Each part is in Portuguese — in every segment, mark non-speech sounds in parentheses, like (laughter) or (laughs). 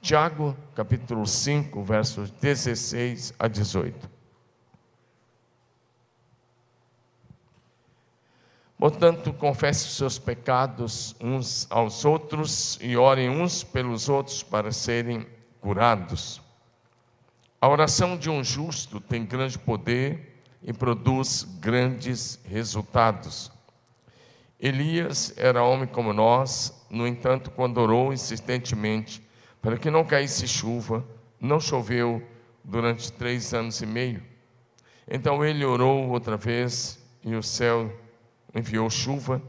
Tiago, capítulo 5, versos 16 a 18. Portanto, confesse os seus pecados uns aos outros e orem uns pelos outros para serem curados. A oração de um justo tem grande poder e produz grandes resultados. Elias era homem como nós, no entanto, quando orou insistentemente para que não caísse chuva, não choveu durante três anos e meio. Então ele orou outra vez e o céu enviou chuva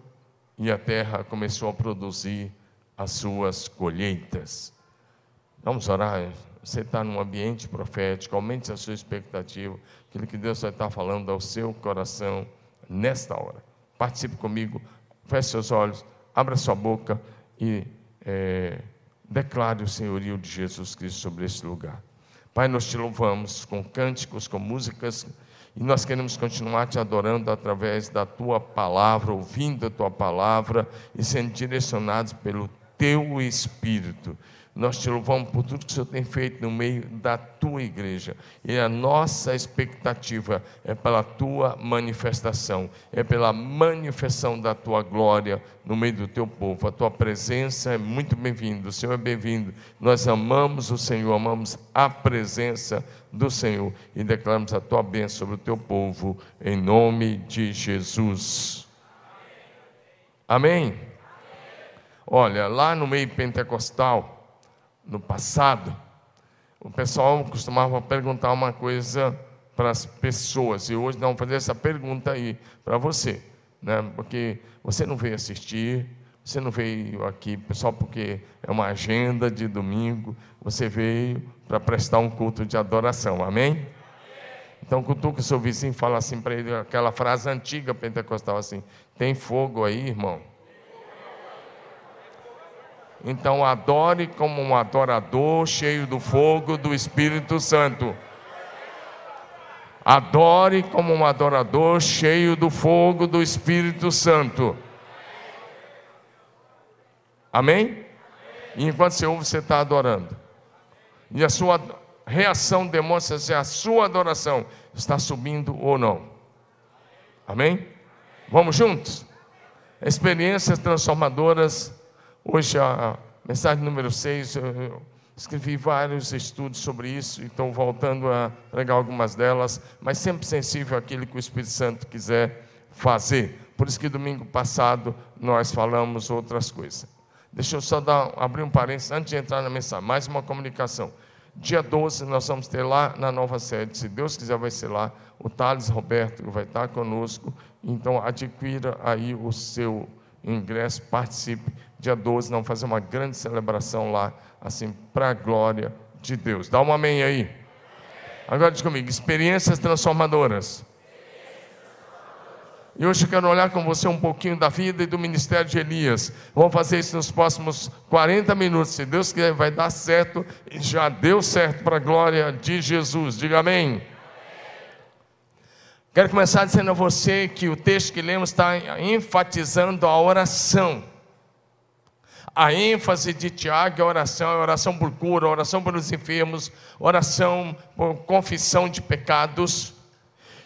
e a terra começou a produzir as suas colheitas. Vamos orar. Você está num ambiente profético, aumente a sua expectativa, aquilo que Deus vai estar falando ao seu coração nesta hora. Participe comigo, feche seus olhos, abra sua boca e é, declare o senhorio de Jesus Cristo sobre este lugar. Pai, nós te louvamos com cânticos, com músicas, e nós queremos continuar te adorando através da tua palavra, ouvindo a tua palavra e sendo direcionados pelo teu Espírito. Nós te louvamos por tudo que o Senhor tem feito no meio da tua igreja. E a nossa expectativa é pela tua manifestação, é pela manifestação da tua glória no meio do teu povo. A tua presença é muito bem-vinda, o Senhor é bem-vindo. Nós amamos o Senhor, amamos a presença do Senhor e declaramos a tua bênção sobre o teu povo, em nome de Jesus. Amém? Olha, lá no meio pentecostal, no passado, o pessoal costumava perguntar uma coisa para as pessoas, e hoje não fazer essa pergunta aí para você, né? porque você não veio assistir, você não veio aqui só porque é uma agenda de domingo, você veio para prestar um culto de adoração, amém? Então, cutuca o seu vizinho fala assim para ele, aquela frase antiga pentecostal assim: tem fogo aí, irmão? Então adore como um adorador cheio do fogo do Espírito Santo. Adore como um adorador cheio do fogo do Espírito Santo. Amém? E enquanto você ouve, você está adorando. E a sua reação demonstra se a sua adoração está subindo ou não. Amém? Vamos juntos? Experiências transformadoras Hoje, a mensagem número 6, eu escrevi vários estudos sobre isso estou voltando a pregar algumas delas, mas sempre sensível àquilo que o Espírito Santo quiser fazer. Por isso que domingo passado nós falamos outras coisas. Deixa eu só dar, abrir um parênteses antes de entrar na mensagem, mais uma comunicação. Dia 12 nós vamos ter lá na nova sede, se Deus quiser vai ser lá, o Thales Roberto vai estar conosco, então adquira aí o seu ingresso, participe. Dia 12, vamos fazer uma grande celebração lá, assim, para a glória de Deus. Dá um amém aí. Agora diz comigo: experiências transformadoras. E hoje eu quero olhar com você um pouquinho da vida e do ministério de Elias. Vamos fazer isso nos próximos 40 minutos. Se Deus quiser, vai dar certo. E já deu certo para a glória de Jesus. Diga amém. Quero começar dizendo a você que o texto que lemos está enfatizando a oração. A ênfase de Tiago é oração, é oração por cura, oração pelos enfermos, oração por confissão de pecados.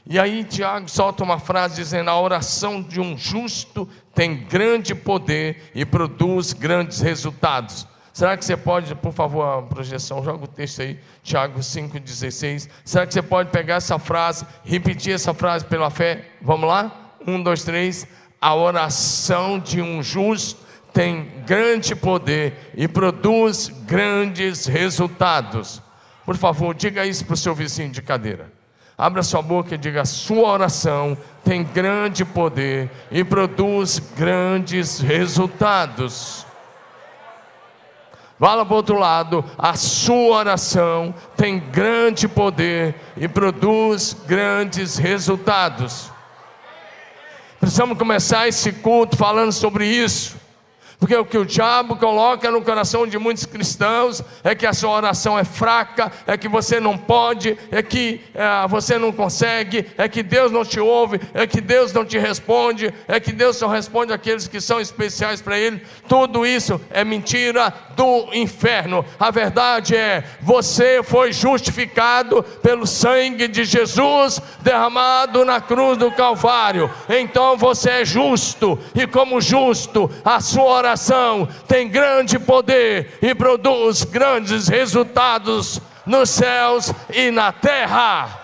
E aí Tiago solta uma frase dizendo: a oração de um justo tem grande poder e produz grandes resultados. Será que você pode, por favor, a projeção, joga o texto aí, Tiago 5,16. Será que você pode pegar essa frase, repetir essa frase pela fé? Vamos lá? Um, dois, três. A oração de um justo tem grande poder e produz grandes resultados. Por favor, diga isso para o seu vizinho de cadeira. Abra sua boca e diga: sua oração tem grande poder e produz grandes resultados. Fala para o outro lado, a sua oração tem grande poder e produz grandes resultados. Precisamos começar esse culto falando sobre isso. Porque o que o diabo coloca no coração de muitos cristãos é que a sua oração é fraca, é que você não pode, é que é, você não consegue, é que Deus não te ouve, é que Deus não te responde, é que Deus só responde àqueles que são especiais para Ele. Tudo isso é mentira do inferno. A verdade é: você foi justificado pelo sangue de Jesus derramado na cruz do Calvário. Então você é justo, e como justo, a sua oração oração tem grande poder e produz grandes resultados nos céus e na terra.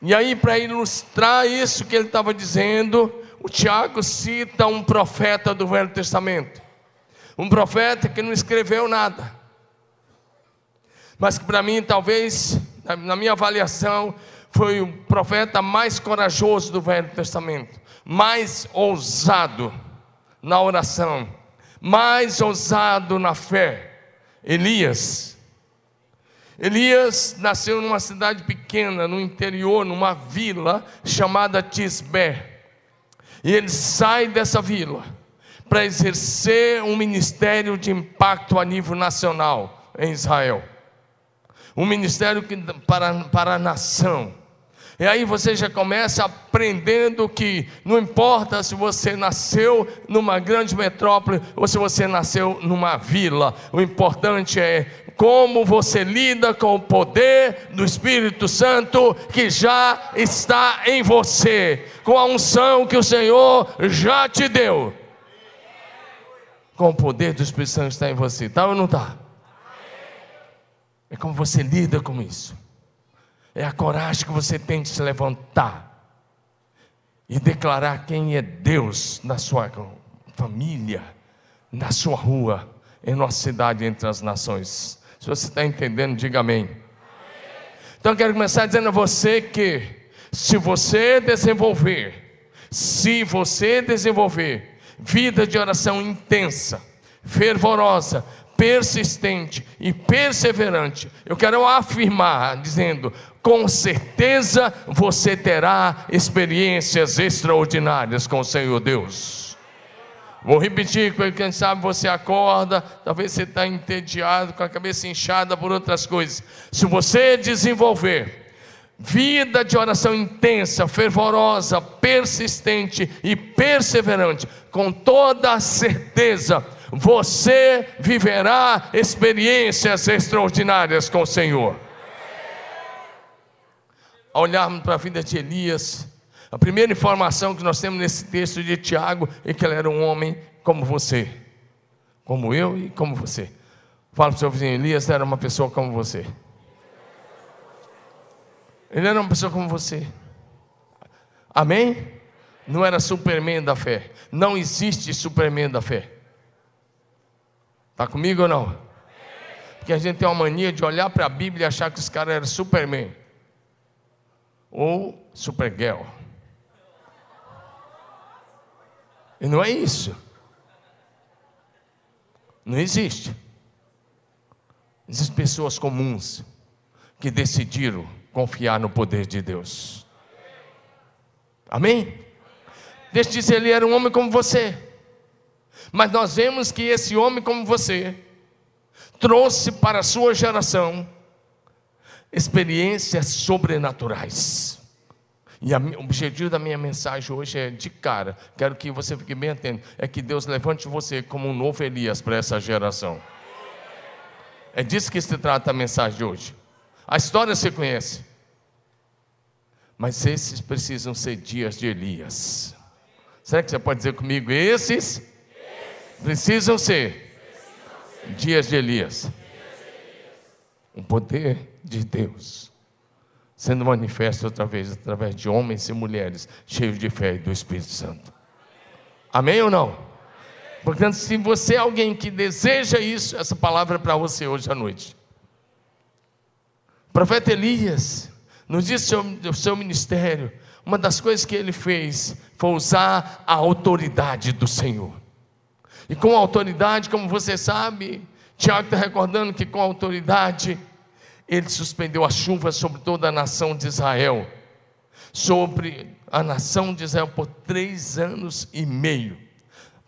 E aí, para ilustrar isso que ele estava dizendo, o Tiago cita um profeta do Velho Testamento, um profeta que não escreveu nada, mas que para mim talvez na minha avaliação, foi o profeta mais corajoso do Velho Testamento, mais ousado na oração, mais ousado na fé. Elias. Elias nasceu numa cidade pequena, no interior, numa vila chamada Tisbé. E ele sai dessa vila para exercer um ministério de impacto a nível nacional em Israel um ministério que, para, para a nação. E aí você já começa aprendendo que não importa se você nasceu numa grande metrópole ou se você nasceu numa vila, o importante é como você lida com o poder do Espírito Santo que já está em você, com a unção que o Senhor já te deu. Com o poder do Espírito Santo que está em você, tá ou não está? É como você lida com isso. É a coragem que você tem de se levantar e declarar quem é Deus na sua família, na sua rua, em nossa cidade, entre as nações. Se você está entendendo, diga amém. Então eu quero começar dizendo a você que, se você desenvolver, se você desenvolver vida de oração intensa, fervorosa, persistente e perseverante, eu quero afirmar, dizendo: com certeza você terá experiências extraordinárias com o Senhor Deus. Vou repetir, porque quem sabe você acorda, talvez você está entediado, com a cabeça inchada por outras coisas. Se você desenvolver vida de oração intensa, fervorosa, persistente e perseverante, com toda certeza, você viverá experiências extraordinárias com o Senhor. Ao olharmos para a vida de Elias, a primeira informação que nós temos nesse texto de Tiago é que ele era um homem como você, como eu e como você. Fala para o seu vizinho, Elias era uma pessoa como você. Ele era uma pessoa como você. Amém? Não era superman da fé. Não existe superman da fé. Está comigo ou não? Porque a gente tem uma mania de olhar para a Bíblia e achar que os caras eram Superman ou Supergirl. E não é isso. Não existe. Existem pessoas comuns que decidiram confiar no poder de Deus. Amém? Eu dizer, ele era um homem como você. Mas nós vemos que esse homem como você trouxe para a sua geração experiências sobrenaturais. E a, o objetivo da minha mensagem hoje é de cara, quero que você fique bem atento, é que Deus levante você como um novo Elias para essa geração. É disso que se trata a mensagem de hoje. A história você conhece. Mas esses precisam ser dias de Elias. Será que você pode dizer comigo? Esses precisam ser dias de Elias. O poder de Deus sendo manifesto outra vez através de homens e mulheres cheios de fé e do Espírito Santo. Amém ou não? Portanto, se você é alguém que deseja isso, essa palavra é para você hoje à noite. O profeta Elias, nos diz do seu ministério, uma das coisas que ele fez foi usar a autoridade do Senhor. E com autoridade, como você sabe, Tiago está recordando que com autoridade, ele suspendeu a chuva sobre toda a nação de Israel, sobre a nação de Israel por três anos e meio.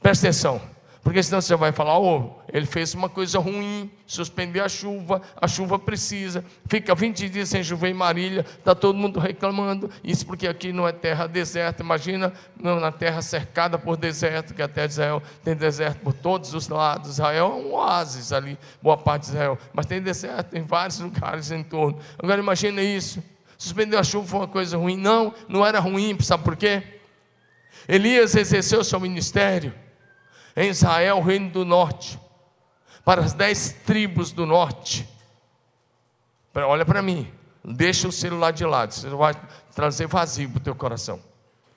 Presta atenção, porque senão você vai falar, oh, ele fez uma coisa ruim, suspendeu a chuva, a chuva precisa, fica 20 dias sem chover em Marília, está todo mundo reclamando, isso porque aqui não é terra deserta, imagina na terra cercada por deserto, que até Israel tem deserto por todos os lados, Israel é um oásis ali, boa parte de Israel, mas tem deserto em vários (laughs) lugares em torno, agora imagina isso, suspendeu a chuva foi uma coisa ruim, não, não era ruim, sabe por quê? Elias exerceu seu ministério, em Israel, reino do norte, para as dez tribos do norte. Olha para mim, deixa o celular de lado, você vai trazer vazio para o teu coração.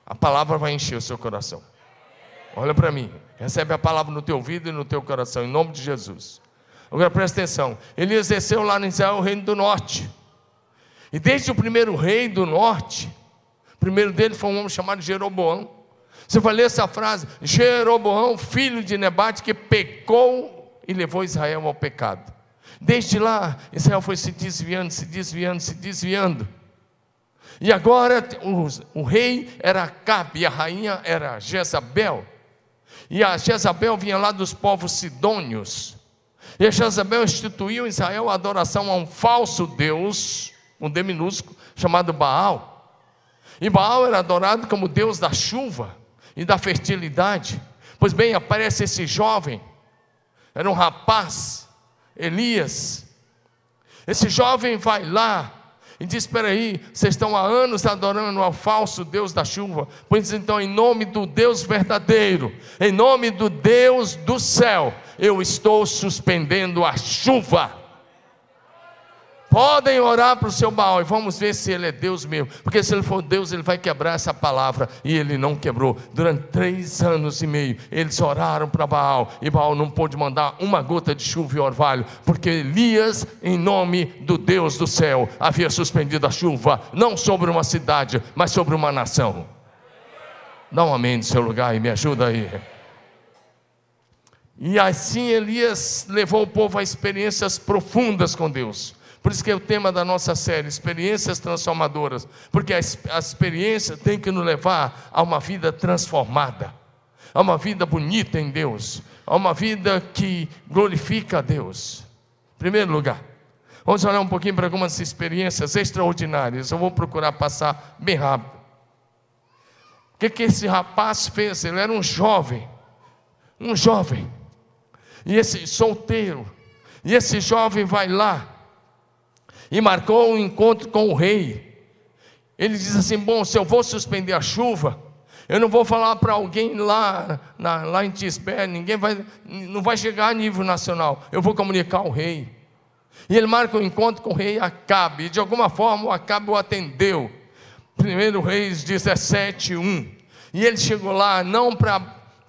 A palavra vai encher o seu coração. Olha para mim, recebe a palavra no teu ouvido e no teu coração, em nome de Jesus. Agora presta atenção: ele exerceu lá em Israel o reino do norte. E desde o primeiro rei do norte, o primeiro dele foi um homem chamado Jeroboão. Você vai ler essa frase: Jeroboão, filho de Nebate, que pecou e levou Israel ao pecado. Desde lá, Israel foi se desviando, se desviando, se desviando. E agora o, o rei era Acabe e a rainha era Jezabel. E a Jezabel vinha lá dos povos sidônios. E a Jezabel instituiu em Israel a adoração a um falso Deus, um D minúsculo, chamado Baal. E Baal era adorado como Deus da chuva e da fertilidade. Pois bem, aparece esse jovem, era um rapaz, Elias. Esse jovem vai lá e diz: Espera aí, vocês estão há anos adorando ao falso Deus da chuva. Pois então, em nome do Deus verdadeiro, em nome do Deus do céu, eu estou suspendendo a chuva. Podem orar para o seu Baal e vamos ver se ele é Deus mesmo. Porque se ele for Deus, ele vai quebrar essa palavra. E ele não quebrou. Durante três anos e meio, eles oraram para Baal. E Baal não pôde mandar uma gota de chuva e orvalho. Porque Elias, em nome do Deus do céu, havia suspendido a chuva, não sobre uma cidade, mas sobre uma nação. Dá um amém no seu lugar e me ajuda aí. E assim Elias levou o povo a experiências profundas com Deus. Por isso que é o tema da nossa série, experiências transformadoras, porque a, experiência tem que nos levar a uma vida transformada, a uma vida bonita em Deus, a uma vida que glorifica a Deus. Em primeiro lugar, vamos olhar um pouquinho para algumas experiências extraordinárias. Eu vou procurar passar bem rápido. O que, que esse rapaz fez? Ele era um jovem, um jovem, e esse solteiro, e esse jovem vai lá e marcou um encontro com o rei. Ele diz assim: Bom, se eu vou suspender a chuva, eu não vou falar para alguém lá, na, lá em Tisbé, ninguém vai, não vai chegar a nível nacional. Eu vou comunicar ao rei. E ele marca um encontro com o rei Acabe. E de alguma forma o Acabe o atendeu. Primeiro Reis 17, 1. E ele chegou lá não para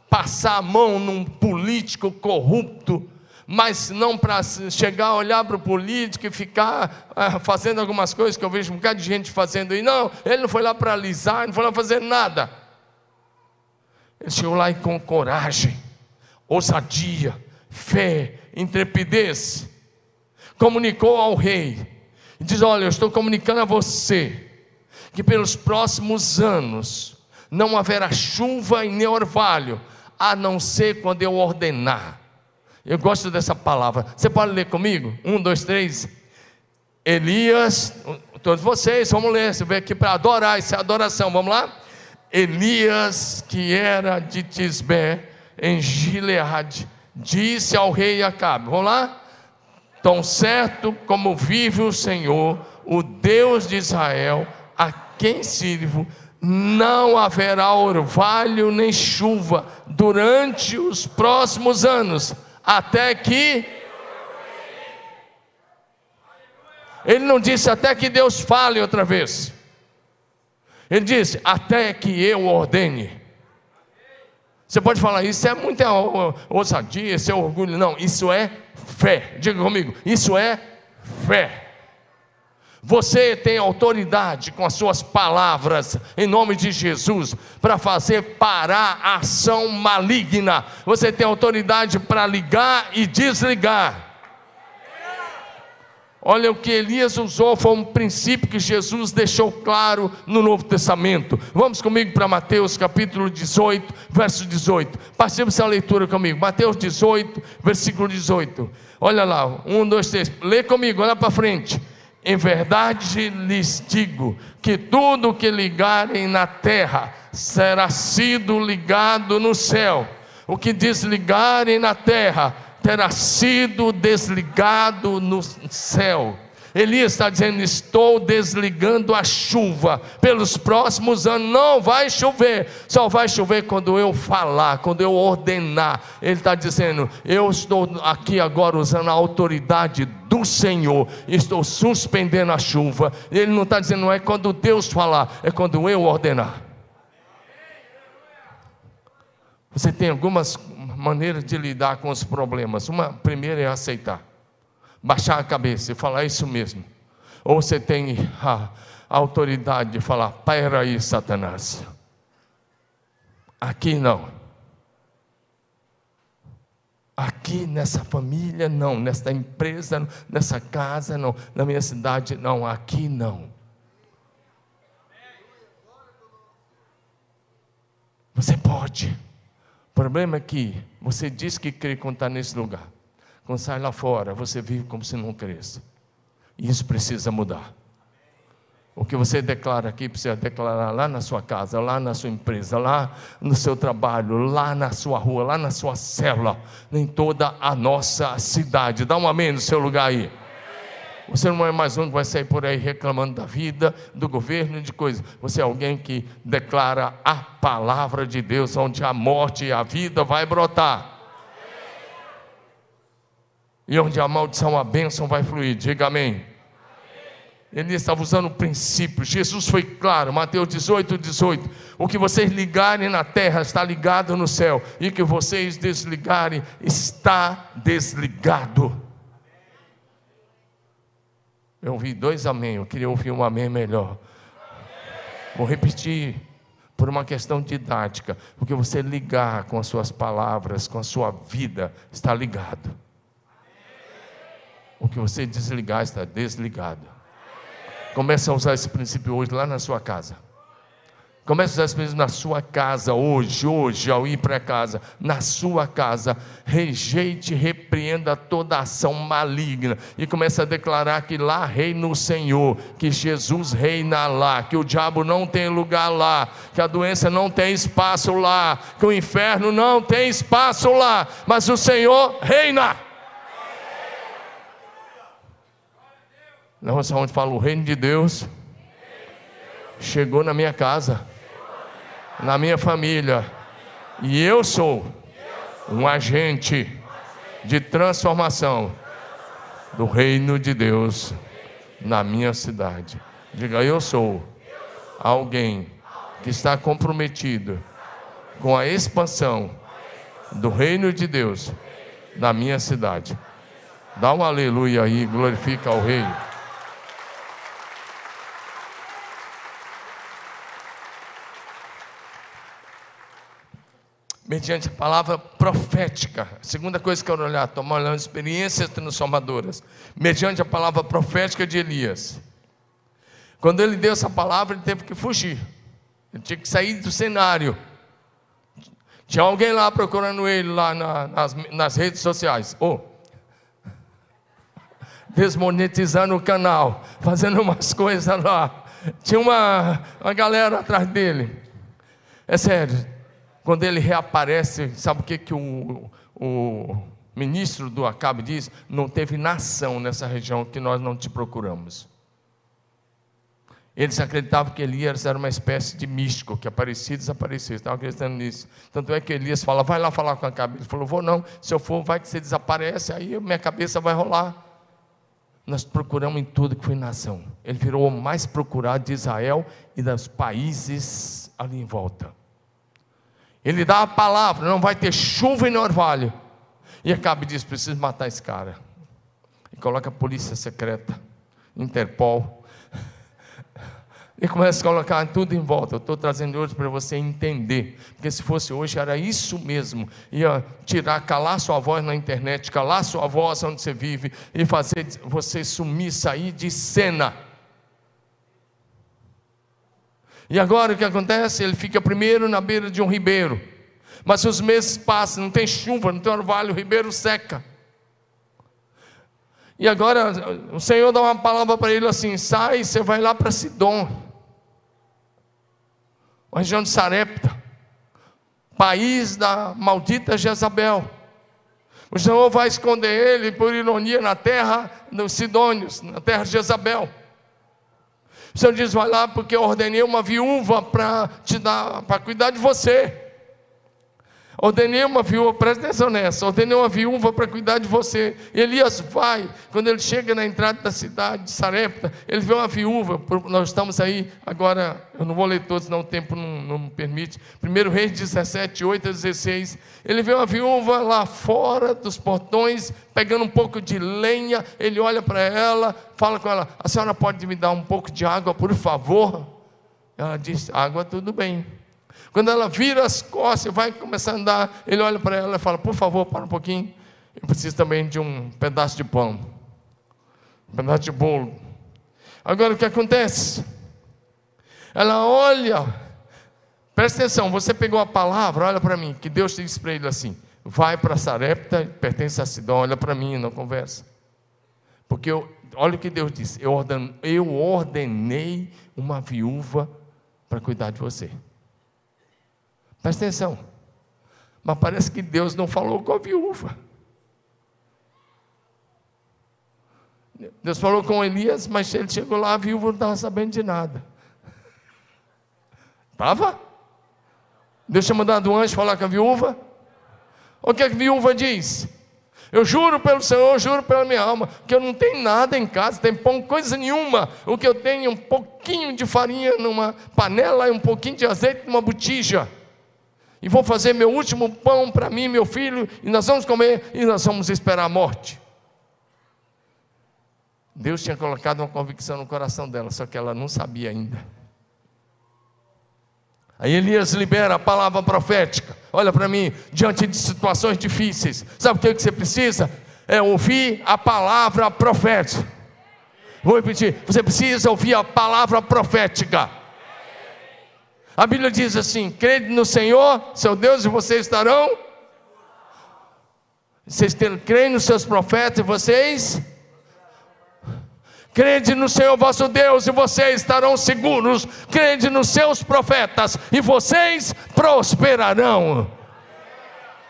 passar a mão num político corrupto, mas não para chegar, olhar para o político e ficar ah, fazendo algumas coisas que eu vejo um bocado de gente fazendo aí. Não, ele não foi lá para alisar, não foi lá fazer nada. Ele chegou lá e com coragem, ousadia, fé, intrepidez, comunicou ao rei e diz: Olha, eu estou comunicando a você que pelos próximos anos não haverá chuva e nem orvalho, a não ser quando eu ordenar. Eu gosto dessa palavra. Você pode ler comigo? Um, dois, três. Elias, todos vocês, vamos ler. Você veio aqui para adorar, isso é adoração. Vamos lá? Elias, que era de Tisbé, em Gileade, disse ao rei Acabe: Vamos lá? Tão certo como vive o Senhor, o Deus de Israel, a quem sirvo, não haverá orvalho nem chuva durante os próximos anos até que. Ele não disse até que Deus fale outra vez. Ele disse até que eu ordene. Você pode falar, isso é muita ousadia, isso é orgulho. Não, isso é fé. Diga comigo, isso é fé. Você tem autoridade com as suas palavras, em nome de Jesus, para fazer parar a ação maligna. Você tem autoridade para ligar e desligar. Olha o que Elias usou, foi um princípio que Jesus deixou claro no Novo Testamento. Vamos comigo para Mateus capítulo 18, verso 18. Passemos essa leitura comigo. Mateus 18, versículo 18. Olha lá, um, dois, três. Lê comigo, olha para frente. Em verdade lhes digo que tudo que ligarem na terra será sido ligado no céu. O que desligarem na terra terá sido desligado no céu. Elias está dizendo: Estou desligando a chuva. Pelos próximos anos não vai chover, só vai chover quando eu falar, quando eu ordenar. Ele está dizendo: Eu estou aqui agora usando a autoridade do Senhor, estou suspendendo a chuva. Ele não está dizendo, não é quando Deus falar, é quando eu ordenar. Você tem algumas maneiras de lidar com os problemas. Uma primeira é aceitar, baixar a cabeça e falar isso mesmo. Ou você tem a, autoridade de falar: para aí, Satanás. Aqui não. Aqui nessa família não, nessa empresa, nessa casa não, na minha cidade não, aqui não. Você pode. O problema é que você diz que crê quando está nesse lugar. Quando sai lá fora, você vive como se não cresce. E isso precisa mudar. O que você declara aqui precisa declarar lá na sua casa, lá na sua empresa, lá no seu trabalho, lá na sua rua, lá na sua célula, em toda a nossa cidade. Dá um amém no seu lugar aí. Você não é mais um que vai sair por aí reclamando da vida, do governo, de coisas. Você é alguém que declara a palavra de Deus, onde a morte e a vida vai brotar. E onde a maldição, a bênção vai fluir. Diga amém. Ele estava usando o princípio. Jesus foi claro, Mateus 18, 18. O que vocês ligarem na terra está ligado no céu, e o que vocês desligarem está desligado. Eu ouvi dois amém, eu queria ouvir um amém melhor. Vou repetir por uma questão didática, porque você ligar com as suas palavras, com a sua vida, está ligado. O que você desligar está desligado. Comece a usar esse princípio hoje lá na sua casa. Comece a usar esse princípio na sua casa, hoje, hoje, ao ir para casa, na sua casa. Rejeite, repreenda toda ação maligna e comece a declarar que lá reina o Senhor, que Jesus reina lá, que o diabo não tem lugar lá, que a doença não tem espaço lá, que o inferno não tem espaço lá, mas o Senhor reina. Não, onde fala o reino de Deus chegou na minha casa na minha família. E eu sou um agente de transformação do reino de Deus na minha cidade. Diga, eu sou alguém que está comprometido com a expansão do reino de Deus na minha cidade. Dá um aleluia aí, glorifica ao rei. Mediante a palavra profética. A segunda coisa que eu quero olhar, tomar olhando experiências transformadoras, mediante a palavra profética de Elias. Quando ele deu essa palavra, ele teve que fugir. Ele tinha que sair do cenário. Tinha alguém lá procurando ele lá na, nas, nas, redes sociais. Oh, desmonetizando o canal, fazendo umas coisas lá. Tinha uma, uma galera atrás dele. É sério, quando ele reaparece, sabe o que, que o, o ministro do Acabe diz? Não teve nação nessa região que nós não te procuramos. Eles acreditavam que Elias era uma espécie de místico, que aparecia e desaparecia, estavam acreditando nisso. Tanto é que Elias fala, vai lá falar com a cabeça. Ele falou, vou não, se eu for, vai que você desaparece, aí minha cabeça vai rolar. Nós procuramos em tudo que foi nação. Ele virou o mais procurado de Israel e dos países ali em volta. Ele dá a palavra, não vai ter chuva em orvalho. E Acabe diz: preciso matar esse cara. E coloca a polícia secreta, Interpol. Ele começa a colocar tudo em volta. Eu estou trazendo hoje para você entender. Porque se fosse hoje, era isso mesmo. Ia tirar, calar sua voz na internet, calar sua voz onde você vive e fazer você sumir, sair de cena. E agora o que acontece? Ele fica primeiro na beira de um ribeiro. Mas se os meses passam, não tem chuva, não tem orvalho, o ribeiro seca. E agora o Senhor dá uma palavra para ele assim: sai, você vai lá para Sidom a região de Sarepta, país da maldita Jezabel. O Senhor vai esconder ele, por ironia, na terra dos Sidônios, na terra de Jezabel. O Senhor diz: vai lá, porque eu ordenei uma viúva para te dar, para cuidar de você. Ordenei uma viúva, presta atenção nessa, ordenei uma viúva para cuidar de você. Elias vai, quando ele chega na entrada da cidade de Sarepta, ele vê uma viúva, nós estamos aí, agora, eu não vou ler todos, não, o tempo não, não permite. 1 Reis 17, 8 a 16. Ele vê uma viúva lá fora dos portões, pegando um pouco de lenha, ele olha para ela, fala com ela: A senhora pode me dar um pouco de água, por favor? Ela diz: Água, tudo bem. Quando ela vira as costas vai começar a andar, ele olha para ela e fala: Por favor, para um pouquinho. Eu preciso também de um pedaço de pão, um pedaço de bolo. Agora o que acontece? Ela olha, presta atenção, você pegou a palavra, olha para mim, que Deus disse para ele assim: vai para Sarepta, pertence a Sidão, olha para mim, não conversa. Porque eu, olha o que Deus disse: eu, eu ordenei uma viúva para cuidar de você. Presta atenção. Mas parece que Deus não falou com a viúva. Deus falou com Elias, mas ele chegou lá, a viúva não estava sabendo de nada. Estava? Deus tinha mandado um anjo falar com a viúva? O que a viúva diz? Eu juro pelo Senhor, eu juro pela minha alma, que eu não tenho nada em casa, tem pão, coisa nenhuma. O que eu tenho é um pouquinho de farinha numa panela e um pouquinho de azeite numa botija e vou fazer meu último pão para mim, meu filho, e nós vamos comer e nós vamos esperar a morte. Deus tinha colocado uma convicção no coração dela, só que ela não sabia ainda. Aí Elias libera a palavra profética. Olha para mim, diante de situações difíceis, sabe o que você precisa? É ouvir a palavra profética. Vou repetir: você precisa ouvir a palavra profética. A Bíblia diz assim: crede no Senhor, seu Deus, e vocês estarão. Vocês creem nos seus profetas e vocês. Crede no Senhor vosso Deus e vocês estarão seguros. Crede nos seus profetas e vocês prosperarão.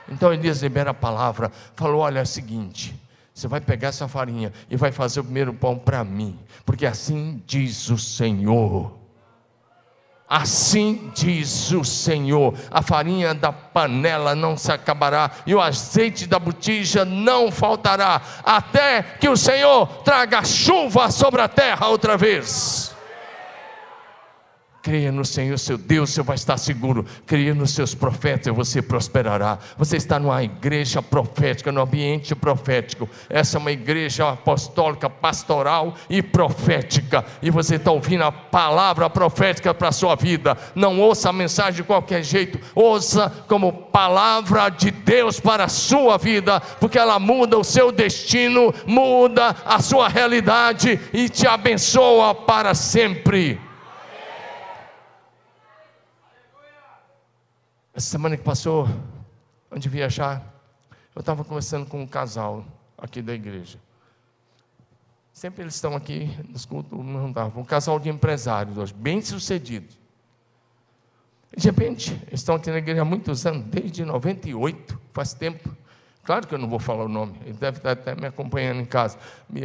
Então Elias libera a palavra, falou: olha é o seguinte. Você vai pegar essa farinha e vai fazer o primeiro pão para mim, porque assim diz o Senhor. Assim diz o Senhor: a farinha da panela não se acabará, e o azeite da botija não faltará, até que o Senhor traga chuva sobre a terra outra vez. Creia no Senhor, seu Deus, você vai estar seguro. Creia nos seus profetas você prosperará. Você está numa igreja profética, no ambiente profético. Essa é uma igreja apostólica, pastoral e profética. E você está ouvindo a palavra profética para a sua vida. Não ouça a mensagem de qualquer jeito. Ouça como palavra de Deus para a sua vida, porque ela muda o seu destino, muda a sua realidade e te abençoa para sempre. Essa semana que passou, antes de viajar, eu estava conversando com um casal aqui da igreja. Sempre eles estão aqui nos cultos, não um casal de empresários hoje, bem sucedidos. De repente, eles estão aqui na igreja há muitos anos, desde 98, faz tempo. Claro que eu não vou falar o nome, ele deve estar até me acompanhando em casa.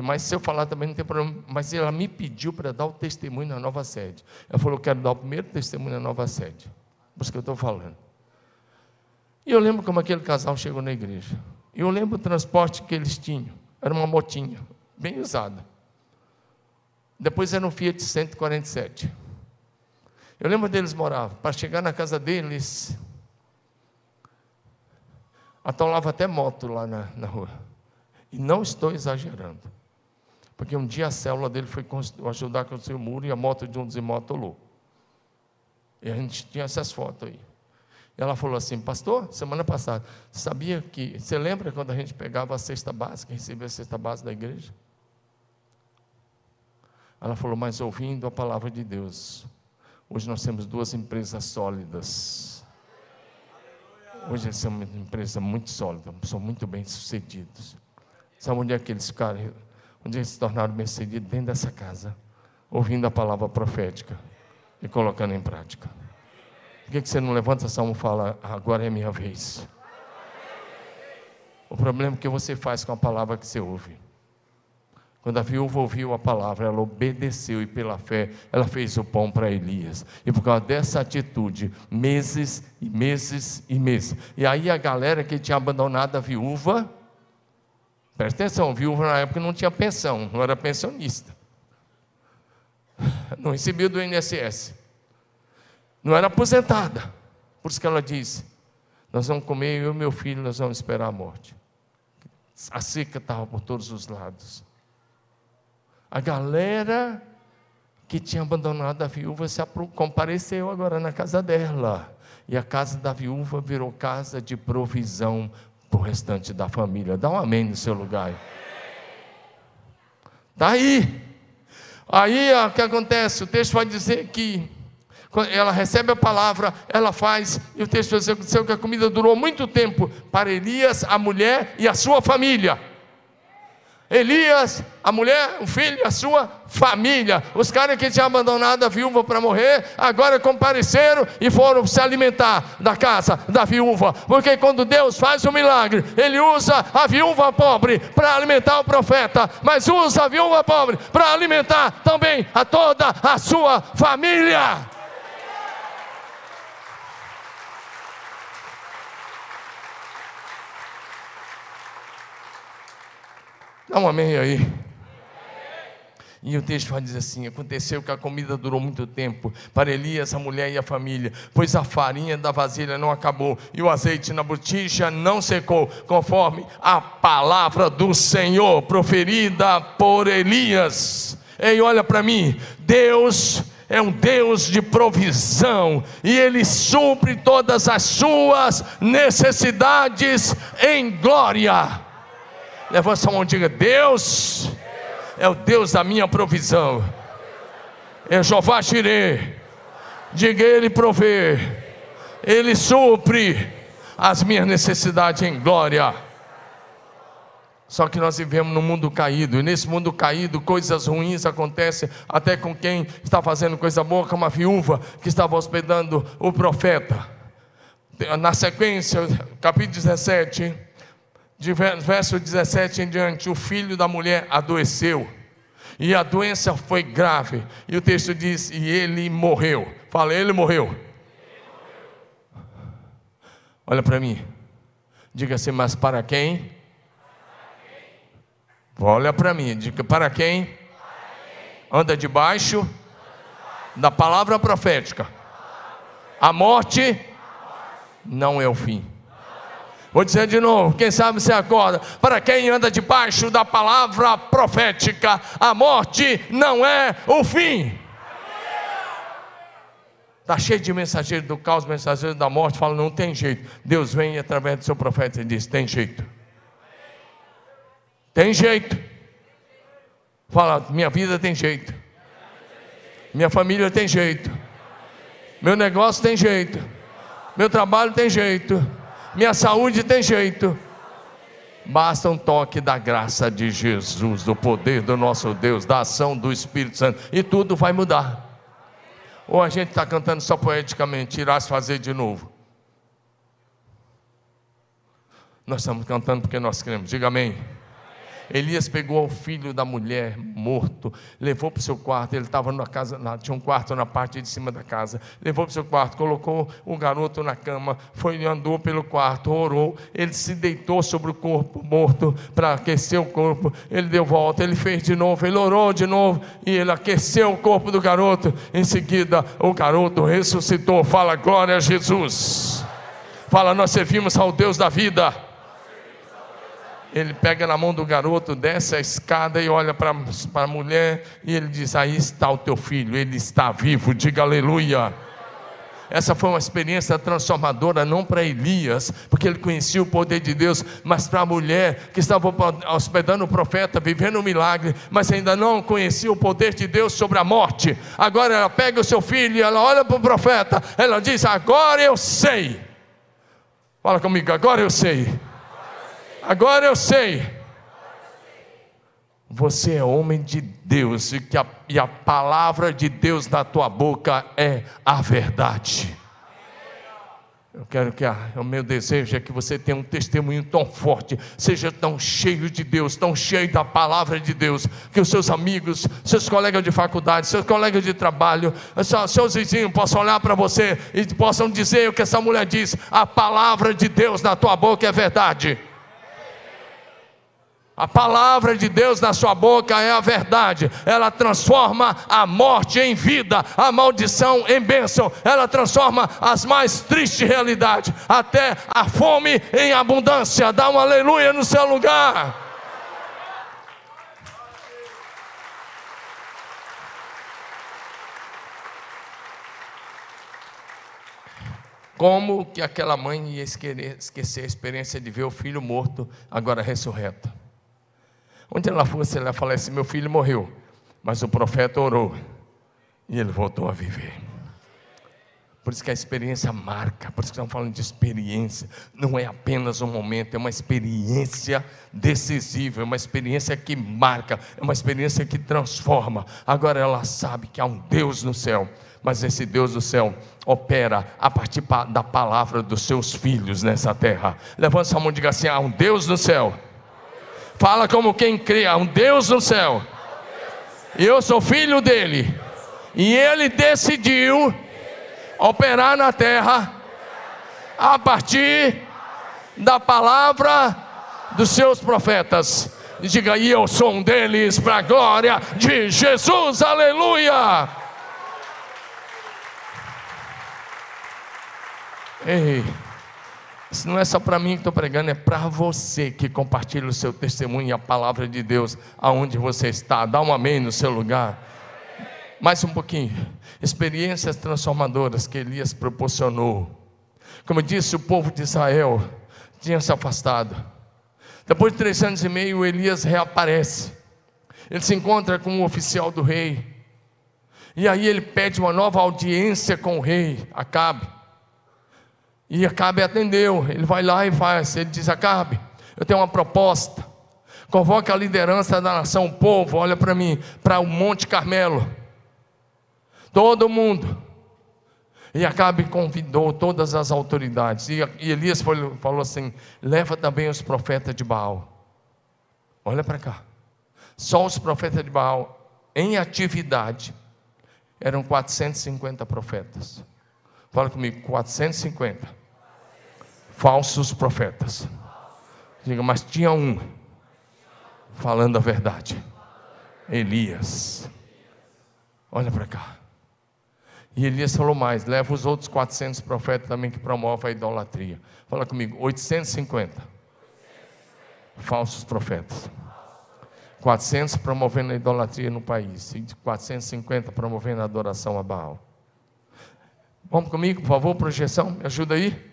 Mas se eu falar também não tem problema. Mas ela me pediu para dar o testemunho na nova sede. Ela falou: quero dar o primeiro testemunho na nova sede. Por isso que eu estou falando. E eu lembro como aquele casal chegou na igreja. E eu lembro o transporte que eles tinham. Era uma motinha, bem usada. Depois era um Fiat 147. Eu lembro deles moravam. Para chegar na casa deles, atolava até moto lá na, na rua. E não estou exagerando. Porque um dia a célula dele foi ajudar a construir o muro e a moto de um dos atolou. E a gente tinha essas fotos aí. Ela falou assim, pastor, semana passada, sabia que. Você lembra quando a gente pegava a cesta básica, recebia a cesta básica da igreja? Ela falou, mas ouvindo a palavra de Deus, hoje nós temos duas empresas sólidas. Hoje eles são uma empresa muito sólida, são muito bem sucedidos. Sabe onde é que eles ficaram? Onde eles se tornaram bem sucedidos? Dentro dessa casa, ouvindo a palavra profética e colocando em prática. Por que você não levanta essa mão e fala, agora é minha vez? O problema é que você faz com a palavra que você ouve. Quando a viúva ouviu a palavra, ela obedeceu e pela fé ela fez o pão para Elias. E por causa dessa atitude, meses e meses e meses. E aí a galera que tinha abandonado a viúva, presta atenção, viúva na época não tinha pensão, não era pensionista. Não recebia do INSS. Não era aposentada. Por isso que ela disse: Nós vamos comer, eu e meu filho, nós vamos esperar a morte. A seca estava por todos os lados. A galera que tinha abandonado a viúva se compareceu agora na casa dela. E a casa da viúva virou casa de provisão para o restante da família. Dá um amém no seu lugar. Está aí. Aí o que acontece? O texto vai dizer que ela recebe a palavra, ela faz, e o texto dizer que a comida durou muito tempo para Elias, a mulher e a sua família. Elias, a mulher, o filho, a sua família. Os caras que tinham abandonado a viúva para morrer, agora compareceram e foram se alimentar da casa da viúva. Porque quando Deus faz um milagre, Ele usa a viúva pobre para alimentar o profeta, mas usa a viúva pobre para alimentar também a toda a sua família. Dá um amém aí. E o texto vai dizer assim: aconteceu que a comida durou muito tempo para Elias, a mulher e a família, pois a farinha da vasilha não acabou e o azeite na botija não secou, conforme a palavra do Senhor proferida por Elias. Ei, olha para mim, Deus é um Deus de provisão e Ele supre todas as suas necessidades em glória. Levanta sua mão e diga: Deus é o Deus da minha provisão. É Jeová Jireh. Diga Ele prover. Ele supre as minhas necessidades em glória. Só que nós vivemos num mundo caído, e nesse mundo caído, coisas ruins acontecem até com quem está fazendo coisa boa, como a viúva que estava hospedando o profeta. Na sequência, capítulo 17, de verso 17 em diante, o filho da mulher adoeceu. E a doença foi grave. E o texto diz: e ele morreu. Fala, ele morreu. Olha para mim. Diga assim, mas para quem? Olha para mim. Diga para quem? Anda debaixo da palavra profética. A morte não é o fim. Vou dizer de novo, quem sabe você acorda. Para quem anda debaixo da palavra profética, a morte não é o fim. Está cheio de mensageiros do caos, mensageiros da morte, fala, não tem jeito. Deus vem através do seu profeta e diz: tem jeito. Tem jeito. Fala, minha vida tem jeito. Minha família tem jeito. Meu negócio tem jeito. Meu trabalho tem jeito minha saúde tem jeito. Basta um toque da graça de Jesus, do poder do nosso Deus, da ação do Espírito Santo, e tudo vai mudar. Ou a gente está cantando só poeticamente, irás fazer de novo. Nós estamos cantando porque nós queremos, diga amém. Elias pegou o filho da mulher morto, levou para o seu quarto. Ele estava na casa, tinha um quarto na parte de cima da casa. Levou para o seu quarto, colocou o garoto na cama, foi andou pelo quarto, orou. Ele se deitou sobre o corpo morto para aquecer o corpo. Ele deu volta, ele fez de novo, ele orou de novo e ele aqueceu o corpo do garoto. Em seguida, o garoto ressuscitou. Fala glória a Jesus. Fala, nós servimos ao Deus da vida Ele pega na mão do garoto, desce a escada e olha para a mulher e ele diz: Aí está o teu filho, ele está vivo, diga aleluia. Essa foi uma experiência transformadora, não para Elias, porque ele conhecia o poder de Deus, mas para a mulher que estava hospedando o profeta, vivendo um milagre, mas ainda não conhecia o poder de Deus sobre a morte. Agora ela pega o seu filho e ela olha para o profeta, ela diz: Agora eu sei. Fala comigo, agora eu sei. Agora eu sei. Você é homem de Deus e, que a, e a palavra de Deus na tua boca é a verdade. Eu quero que a, o meu desejo é que você tenha um testemunho tão forte, seja tão cheio de Deus, tão cheio da palavra de Deus, que os seus amigos, seus colegas de faculdade, seus colegas de trabalho, seus vizinhos possam olhar para você e possam dizer o que essa mulher diz: a palavra de Deus na tua boca é verdade. A palavra de Deus na sua boca é a verdade. Ela transforma a morte em vida, a maldição em bênção. Ela transforma as mais tristes realidades, até a fome em abundância. Dá um aleluia no seu lugar. Como que aquela mãe ia esquecer a experiência de ver o filho morto, agora ressurreto? Onde ela fosse, ela falou assim: Meu filho morreu, mas o profeta orou e ele voltou a viver. Por isso que a experiência marca, por isso que estamos falando de experiência, não é apenas um momento, é uma experiência decisiva, é uma experiência que marca, é uma experiência que transforma. Agora ela sabe que há um Deus no céu, mas esse Deus do céu opera a partir da palavra dos seus filhos nessa terra. Levanta sua mão e diga assim: há um Deus no céu Fala como quem crê, há um Deus no céu. Eu sou filho dele. E ele decidiu operar na terra a partir da palavra dos seus profetas. Diga, e eu sou um deles, para a glória de Jesus, aleluia. Ei. Isso não é só para mim que estou pregando, é para você que compartilha o seu testemunho e a palavra de Deus aonde você está. Dá um amém no seu lugar. Mais um pouquinho. Experiências transformadoras que Elias proporcionou. Como eu disse, o povo de Israel tinha se afastado. Depois de três anos e meio, Elias reaparece. Ele se encontra com o oficial do rei. E aí ele pede uma nova audiência com o rei, Acabe. E Acabe atendeu. Ele vai lá e faz. Ele diz: Acabe, eu tenho uma proposta. Convoque a liderança da nação, o povo, olha para mim, para o Monte Carmelo. Todo mundo. E Acabe convidou todas as autoridades. E, Elias falou assim: leva também os profetas de Baal. Olha para cá. Só os profetas de Baal em atividade eram 450 profetas. Fala comigo, 450 falsos profetas. Diga, mas tinha um falando a verdade. Elias. Olha para cá. E Elias falou mais: leva os outros 400 profetas também que promovem a idolatria. Fala comigo, 850 falsos profetas. 400 promovendo a idolatria no país, e 450 promovendo a adoração a Baal. Vamos comigo, por favor, projeção, me ajuda aí.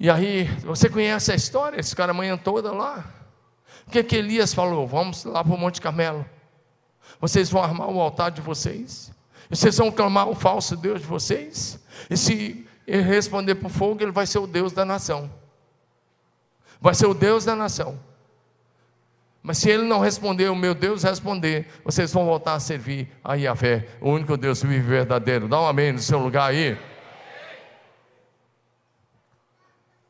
E aí, você conhece a história? Esse cara manhã toda lá. O que, que Elias falou? Vamos lá para o Monte Carmelo. Vocês vão armar o altar de vocês. Vocês vão clamar o falso Deus de vocês. E se ele responder o fogo, ele vai ser o Deus da nação. Vai ser o Deus da nação. Mas se ele não responder, o meu Deus responder, vocês vão voltar a servir a Yahvé, o único Deus vivo verdadeiro. Dá um amém no seu lugar aí.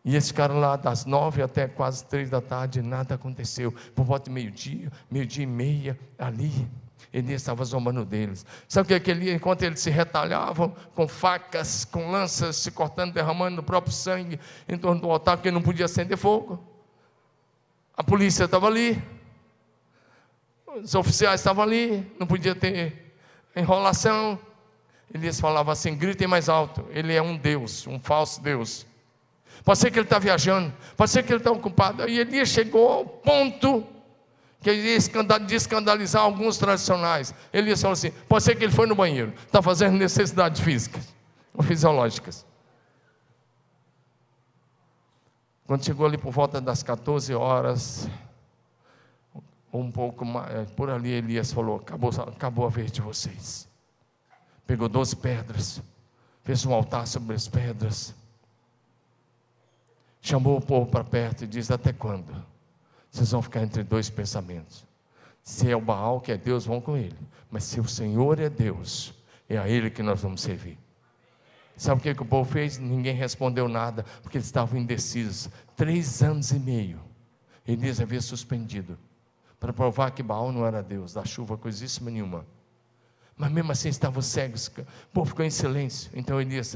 E eles ficaram lá das nove até quase três da tarde, nada aconteceu. Por volta de meio-dia, meio-dia e meia, ali, Elias estava zombando deles. Sabe o que é que ele, enquanto eles se retalhavam com facas, com lanças, se cortando, derramando o próprio sangue em torno do altar, porque não podia acender fogo. A polícia estava ali, os oficiais estavam ali, não podia ter enrolação. Elias falava assim: gritem mais alto, ele é um Deus, um falso Deus. Pode ser que ele está viajando, pode ser que ele está ocupado. E Elias chegou ao ponto que ele escandalizar alguns tradicionais. Elias falou assim: pode ser que ele foi no banheiro, está fazendo necessidades físicas ou fisiológicas. Quando chegou ali por volta das 14 horas, um pouco mais, é, por ali Elias falou: acabou, acabou a vez de vocês. Pegou 12 pedras, fez um altar sobre as pedras, chamou o povo para perto e disse: Até quando? Vocês vão ficar entre dois pensamentos. Se é o Baal que é Deus, vão com ele. Mas se o Senhor é Deus, é a Ele que nós vamos servir. Sabe o que, que o povo fez? Ninguém respondeu nada, porque eles estavam indecisos. Três anos e meio, Elias havia suspendido, para provar que Baal não era Deus, da chuva, coisíssima nenhuma. Mas mesmo assim estavam cegos, o povo ficou em silêncio. Então Elias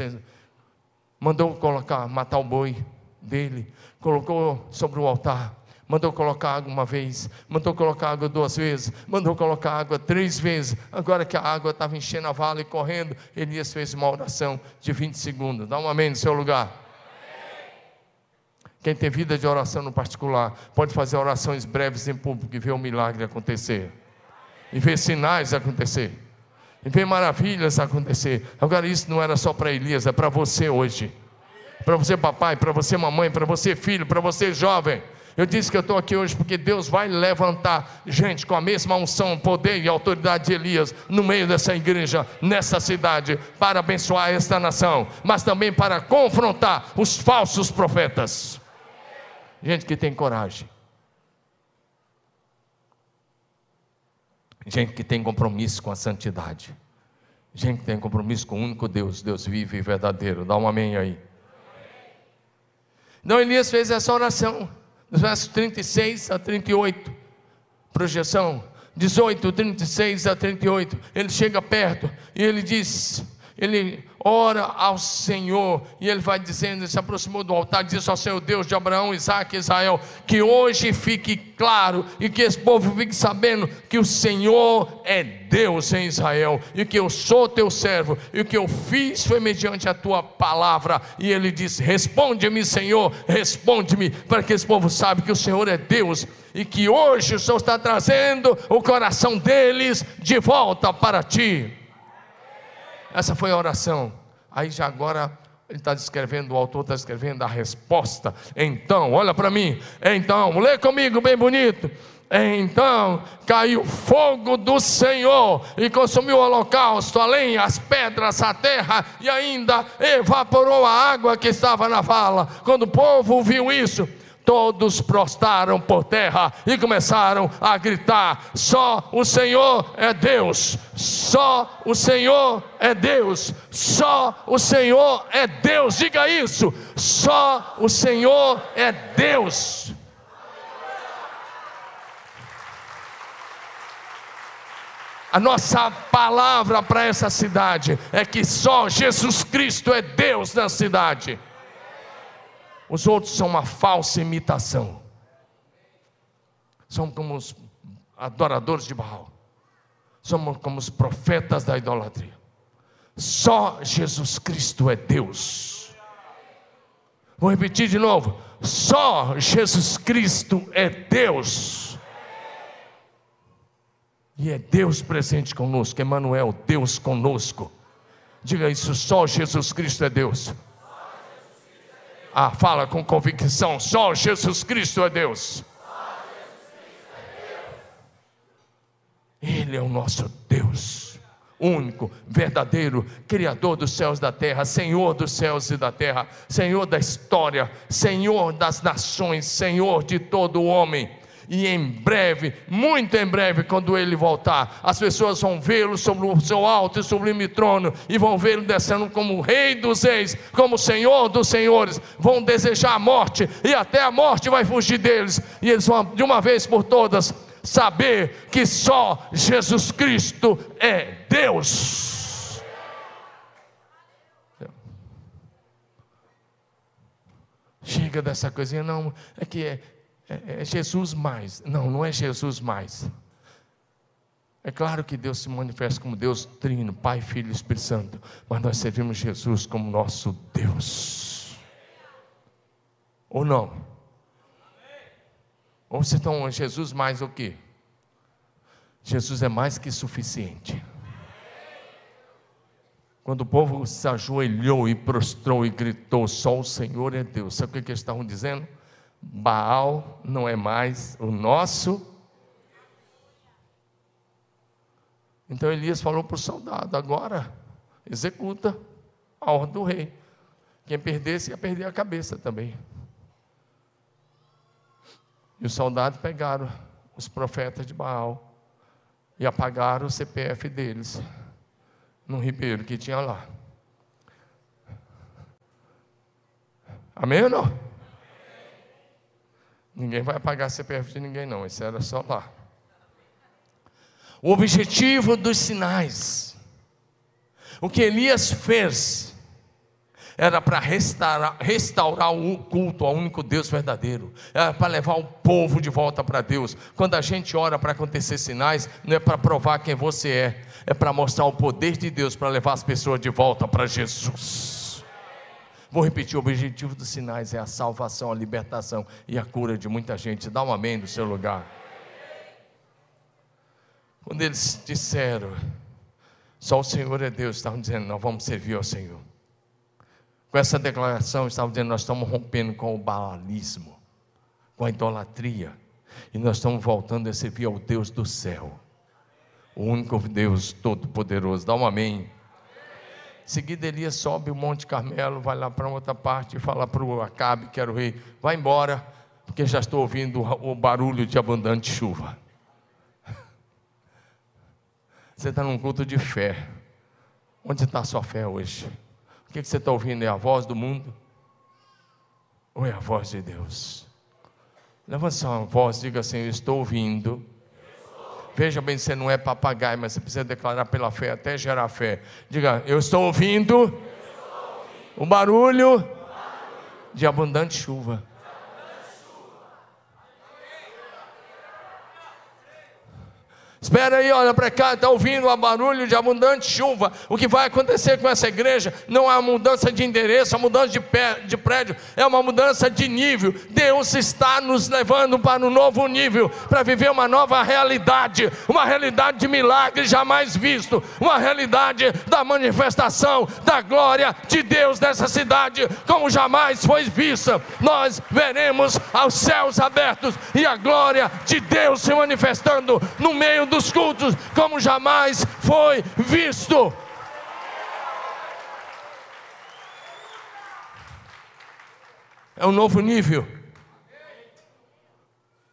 mandou colocar, matar o boi dele, colocou sobre o altar, mandou colocar água uma vez, mandou colocar água duas vezes, mandou colocar água três vezes. Agora que a água estava enchendo a vala e correndo, Elias fez uma oração de 20 segundos. Dá um amém no seu lugar. Quem tem vida de oração no particular, pode fazer orações breves em público e ver o milagre acontecer, e ver sinais acontecer, e ver maravilhas acontecer. Agora, isso não era só para Elias, é para você hoje, para você, papai, para você, mamãe, para você, filho, para você, jovem. Eu disse que eu estou aqui hoje porque Deus vai levantar gente com a mesma unção, poder e autoridade de Elias no meio dessa igreja, nessa cidade, para abençoar esta nação, mas também para confrontar os falsos profetas. Gente que tem coragem. Gente que tem compromisso com a santidade. Gente que tem compromisso com o único Deus, Deus vivo e verdadeiro. Dá um amém aí. Então Elias fez essa oração nos versos 36 a 38, projeção 18, 36 a 38, ele chega perto e ele diz: ele ora ao Senhor, e ele vai dizendo, ele se aproximou do altar, diz ao Senhor Deus de Abraão, Isaac e Israel, que hoje fique claro e que esse povo fique sabendo que o Senhor é Deus em Israel, e que eu sou teu servo, e o que eu fiz foi mediante a tua palavra. E ele diz: Responde-me, Senhor, responde-me, para que esse povo saiba que o Senhor é Deus e que hoje o Senhor está trazendo o coração deles de volta para ti. Essa foi a oração. Aí já agora ele está descrevendo, o autor está escrevendo a resposta. Então, olha para mim. Então, lê comigo bem bonito. Então caiu fogo do Senhor e consumiu o holocausto, além as pedras, a terra e ainda evaporou a água que estava na vala. Quando o povo viu isso, todos prostraram por terra e começaram a gritar: Só o Senhor é Deus, só o Senhor é Deus, só o Senhor é Deus. Diga isso: só o Senhor é Deus. A nossa palavra para essa cidade é que só Jesus Cristo é Deus na cidade. Os outros são uma falsa imitação. São como os adoradores de Baal. Somos como os profetas da idolatria. Só Jesus Cristo é Deus. Vou repetir de novo. Só Jesus Cristo é Deus. E é Deus presente conosco, Emmanuel, Deus conosco. Diga isso, só Jesus Cristo é Deus. Ah, fala com convicção: só Jesus Cristo é Deus. Ele é o nosso Deus, único, verdadeiro, Criador dos céus e da terra, Senhor dos céus e da terra, Senhor da história, Senhor das nações, Senhor de todo homem e em breve, muito em breve, quando ele voltar, as pessoas vão vê-lo sobre o seu alto e sublime trono, e vão vê-lo descendo como Rei dos Reis, como Senhor dos Senhores, vão desejar a morte, e até a morte vai fugir deles, e eles vão, de uma vez por todas, saber que só Jesus Cristo é Deus. Chega dessa coisinha, não, é que é, é, é Jesus mais. Não, não é Jesus mais. É claro que Deus se manifesta como Deus trino, Pai, Filho e Espírito Santo, mas nós servimos Jesus como nosso Deus. Ou não? Ou vocês estão Jesus mais o quê? Jesus é mais que suficiente. Quando o povo se ajoelhou e prostrou e gritou: Só o Senhor é Deus. Sabe o que eles estavam dizendo? Baal não é mais o nosso. Então Elias falou para o soldado: agora executa a ordem do rei. Quem perdesse ia perder a cabeça também. E os soldados pegaram os profetas de Baal e apagaram o CPF deles no ribeiro que tinha lá. Amém ou não? Ninguém vai apagar CPF de ninguém, não. Isso era só lá. O objetivo dos sinais. O que Elias fez era para restaurar, restaurar o culto ao único Deus verdadeiro, era para levar o povo de volta para Deus. Quando a gente ora para acontecer sinais, não é para provar quem você é, é para mostrar o poder de Deus para levar as pessoas de volta para Jesus. Vou repetir: o objetivo dos sinais é a salvação, a libertação e a cura de muita gente. Dá um amém no seu lugar. Quando eles disseram, só o Senhor é Deus, estavam dizendo, nós vamos servir ao Senhor. Com essa declaração, estavam dizendo: nós estamos rompendo com o baalismo, com a idolatria, e nós estamos voltando a servir ao Deus do céu, o único Deus todo-poderoso. Dá um amém. Em seguida, Elias sobe o Monte Carmelo, vai lá para outra parte e fala para o Acabe, que era o rei: vai embora, porque já estou ouvindo o barulho de abundante chuva. (laughs) Você está num culto de fé. Onde está a sua fé hoje? O que, você está ouvindo? É a voz do mundo? Ou é a voz de Deus? Levanta sua voz, diga assim: Eu estou ouvindo. Veja bem, você não é papagaio, mas você precisa declarar pela fé até gerar fé. Diga: Eu estou ouvindo, o barulho de abundante chuva. Espera aí, olha para cá, está ouvindo o barulho de abundante chuva. O que vai acontecer com essa igreja não é uma mudança de endereço, é uma mudança de, pé, de prédio, é uma mudança de nível. Deus está nos levando para um novo nível, para viver uma nova realidade, uma realidade de milagre jamais visto, uma realidade da manifestação da glória de Deus nessa cidade, como jamais foi vista. Nós veremos aos céus abertos e a glória de Deus se manifestando no meio dos cultos como jamais foi visto. É um novo nível.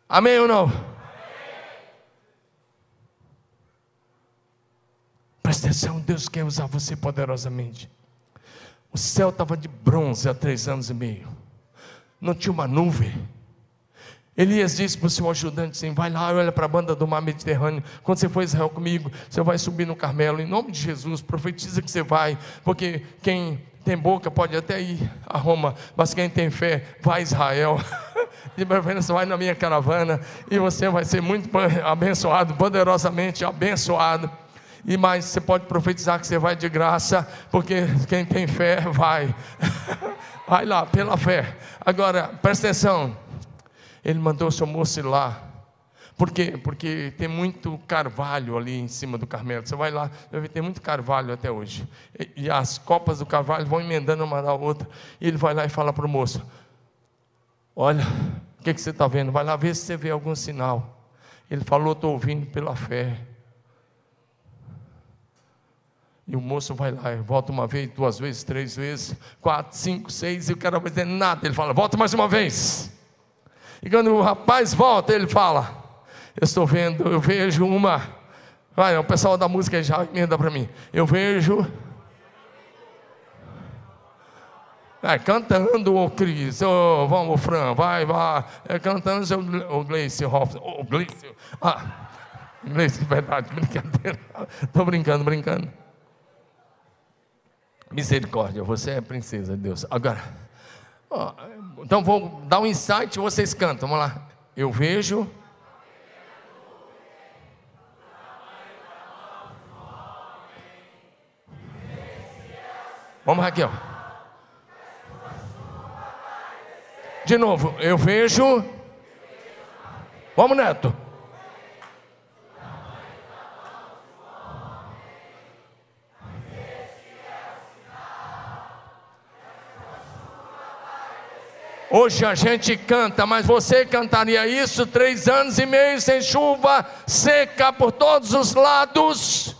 Amém ou não? Presta atenção, Deus quer usar você poderosamente. O céu estava de bronze há três anos e meio. Não tinha uma nuvem. Elias disse para o seu ajudante assim: vai lá, olha para a banda do mar Mediterrâneo. Quando você for Israel comigo, você vai subir no Carmelo. Em nome de Jesus, profetiza que você vai, porque quem tem boca pode até ir a Roma, mas quem tem fé vai a Israel. (laughs) De preferência, vai na minha caravana e você vai ser muito abençoado, poderosamente abençoado. E mais, você pode profetizar que você vai de graça, porque quem tem fé vai. (laughs) vai lá, pela fé. Agora, presta atenção ele mandou o seu moço ir lá. Por quê? Porque tem muito carvalho ali em cima do Carmelo. Você vai lá, tem muito carvalho até hoje. E, e as copas do carvalho vão emendando uma na outra. E ele vai lá e fala para o moço: Olha, o que, que você está vendo? Vai lá ver se você vê algum sinal. Ele falou: Estou ouvindo pela fé. E o moço vai lá, volta uma vez, duas vezes, três vezes, quatro, cinco, seis, e o cara vai dizer nada. Ele fala: Volta mais uma vez. E quando o rapaz volta, ele fala: Eu estou vendo, eu vejo uma. Vai, o pessoal da música já emenda para mim. Eu vejo. É, cantando o Cris, oh, vamos, Fran, vai, vai. É, cantando o Gleice Hoff. O Gleice. Ah, Gleice, verdade, (laughs) brincadeira. Estou brincando, brincando. Misericórdia, você é princesa de Deus. Agora, então vou dar um insight e vocês cantam. Vamos lá. Eu vejo. Vamos, Raquel. De novo, eu vejo. Vamos, Neto. Hoje a gente canta, mas você cantaria isso três anos e meio sem chuva, seca por todos os lados,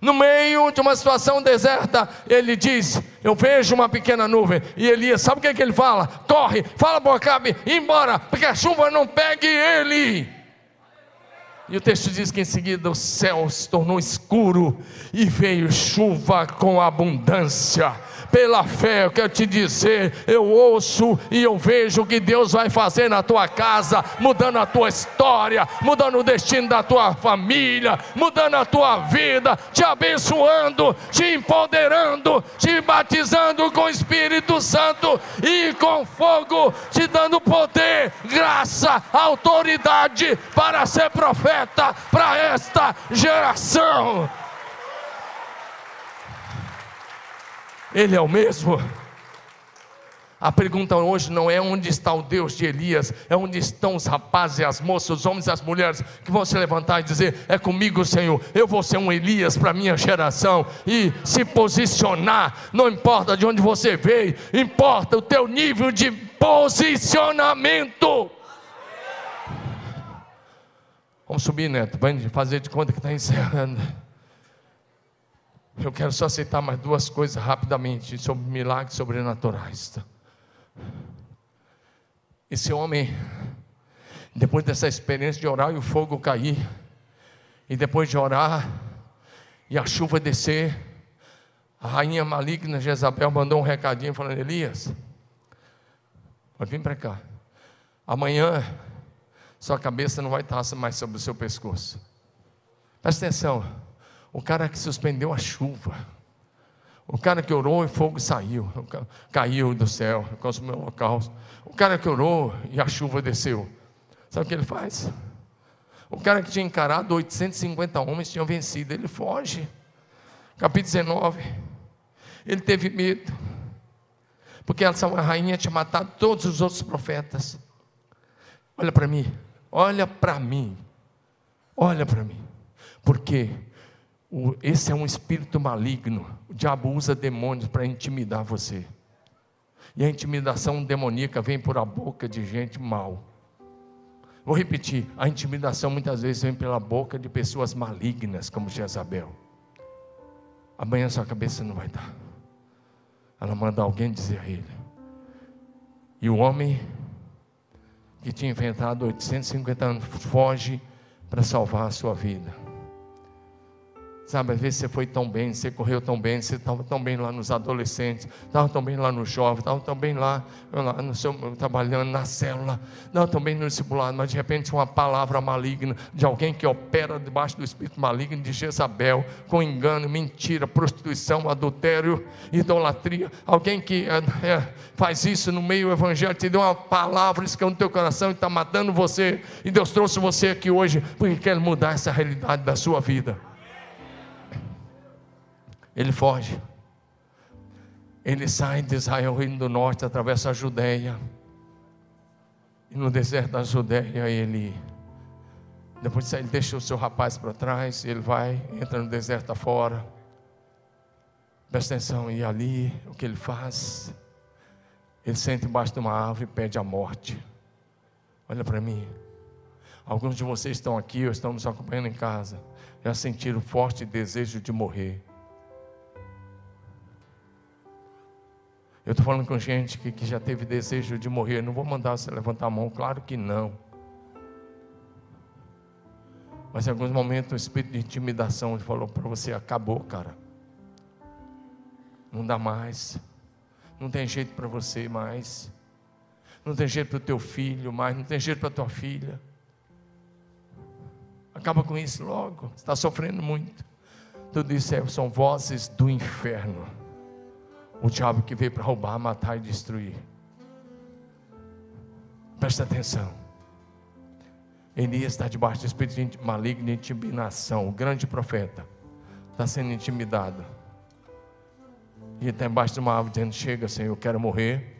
no meio de uma situação deserta. Ele diz: Eu vejo uma pequena nuvem. E Elias, sabe o que, é que ele fala? Corre, fala para Acabe, embora, porque a chuva não pegue ele. E o texto diz que em seguida o céu se tornou escuro e veio chuva com abundância pela fé, eu quero te dizer, eu ouço e eu vejo o que Deus vai fazer na tua casa, mudando a tua história, mudando o destino da tua família, mudando a tua vida, te abençoando, te empoderando, te batizando com o Espírito Santo e com fogo, te dando poder, graça, autoridade para ser profeta para esta geração. Ele é o mesmo. A pergunta hoje não é onde está o Deus de Elias, é onde estão os rapazes e as moças, os homens e as mulheres que vão se levantar e dizer: É comigo, Senhor, eu vou ser um Elias para a minha geração e se posicionar. Não importa de onde você veio, importa o teu nível de posicionamento. Vamos subir, Neto, vai fazer de conta que está encerrando. Eu quero só citar mais duas coisas rapidamente sobre milagres sobrenaturais. Esse homem, depois dessa experiência de orar e o fogo cair, e depois de orar e a chuva descer, a rainha maligna Jezabel mandou um recadinho falando: Elias, pode vir para cá. Amanhã sua cabeça não vai estar mais sobre o seu pescoço. Presta atenção. O cara que suspendeu a chuva. O cara que orou e fogo saiu, caiu do céu, consumiu o local. O cara que orou e a chuva desceu. Sabe o que ele faz? O cara que tinha encarado 850 homens tinha vencido, ele foge. Capítulo 19. Ele teve medo. Porque essa rainha tinha matado todos os outros profetas. Olha para mim, olha para mim, olha para mim. Porque esse é um espírito maligno. O diabo usa demônios para intimidar você. E a intimidação demoníaca vem por a boca de gente mal. Vou repetir: a intimidação muitas vezes vem pela boca de pessoas malignas, como Jezabel. Amanhã sua cabeça não vai dar. Ela manda alguém dizer a ele. E o homem que tinha inventado 850 anos foge para salvar a sua vida. Sabe, às vezes você foi tão bem, você correu tão bem, você estava tão bem lá nos adolescentes, estava tão bem lá no jovem, estava tão bem lá, lá no seu, trabalhando na célula, estava tão bem no discipulado, mas de repente uma palavra maligna de alguém que opera debaixo do espírito maligno de Jezabel, com engano, mentira, prostituição, adultério, idolatria, alguém que é, é, faz isso no meio do evangelho, te deu uma palavra, isso que no teu coração e está matando você, e Deus trouxe você aqui hoje, porque quer mudar essa realidade da sua vida. Ele foge. Ele sai de Israel, Reino do Norte, atravessa a Judéia. E no deserto da Judéia, ele. Depois disso, ele deixa o seu rapaz para trás, ele vai, entra no deserto afora. Presta atenção, e ali, o que ele faz? Ele senta embaixo de uma árvore e pede a morte. Olha para mim. Alguns de vocês estão aqui ou estão nos acompanhando em casa, já sentiram forte desejo de morrer. Eu estou falando com gente que, que já teve desejo de morrer. Não vou mandar você levantar a mão, claro que não. Mas em alguns momentos o espírito de intimidação falou para você: acabou, cara. Não dá mais. Não tem jeito para você mais. Não tem jeito para o teu filho mais. Não tem jeito para a tua filha. Acaba com isso logo. Está sofrendo muito. Tudo isso é, são vozes do inferno o diabo que veio para roubar, matar e destruir. Presta atenção. Elias está debaixo do espírito maligno de intimidação. O grande profeta está sendo intimidado. E está embaixo de uma árvore dizendo: Chega, Senhor, eu quero morrer.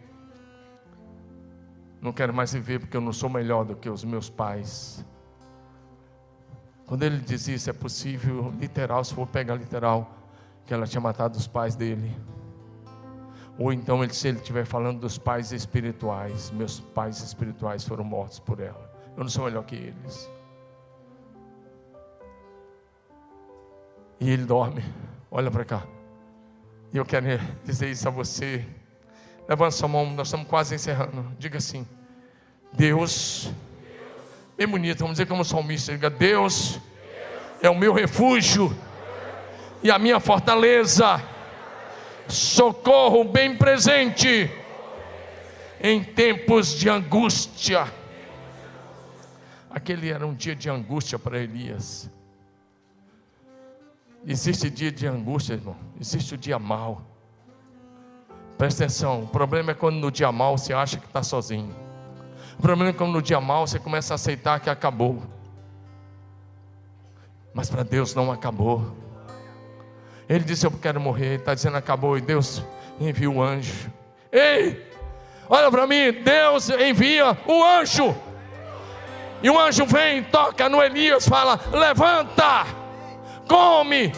Não quero mais viver porque eu não sou melhor do que os meus pais. Quando ele diz isso, é possível, literal, se for pegar literal, que ela tinha matado os pais dele. Ou então, se ele estiver falando dos pais espirituais, meus pais espirituais foram mortos por ela. Eu não sou melhor que eles. E ele dorme. Olha para cá. E eu quero dizer isso a você. Levanta sua mão, nós estamos quase encerrando. Diga assim: Deus, bem bonito, vamos dizer como salmista: diga, Deus é o meu refúgio e a minha fortaleza, socorro bem presente em tempos de angústia. Aquele era um dia de angústia para Elias. Existe dia de angústia, irmão. Existe o dia mal. Presta atenção. O problema é quando no dia mal você acha que está sozinho. O problema é quando no dia mal você começa a aceitar que acabou. Mas para Deus não acabou. Ele disse: Eu quero morrer. Está dizendo: Acabou. E Deus envia o anjo. Ei, olha para mim. Deus envia o anjo. E o anjo vem, toca no Elias, fala: Levanta come.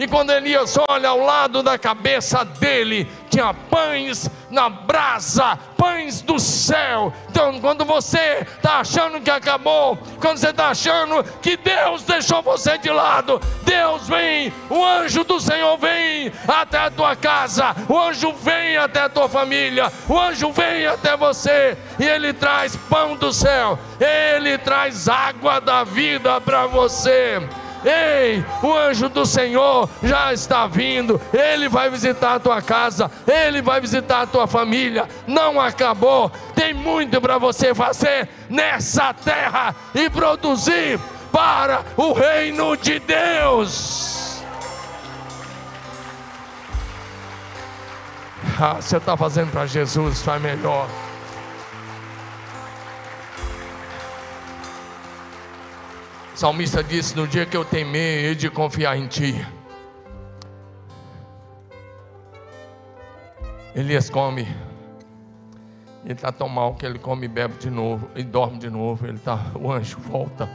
E quando Elias olha ao lado da cabeça dele, tinha pães na brasa, pães do céu. Então, quando você está achando que acabou, quando você está achando que Deus deixou você de lado, Deus vem, o anjo do Senhor vem até a tua casa, o anjo vem até a tua família, o anjo vem até você e ele traz pão do céu, ele traz água da vida para você. Ei, o anjo do Senhor já está vindo, ele vai visitar a tua casa, ele vai visitar a tua família. Não acabou, tem muito para você fazer nessa terra e produzir para o reino de Deus. Ah, você está fazendo para Jesus, faz melhor. Salmista disse: No dia que eu temer, e de confiar em ti. Elias come. Ele está tão mal que ele come e bebe de novo. E dorme de novo. Ele tá, o anjo volta.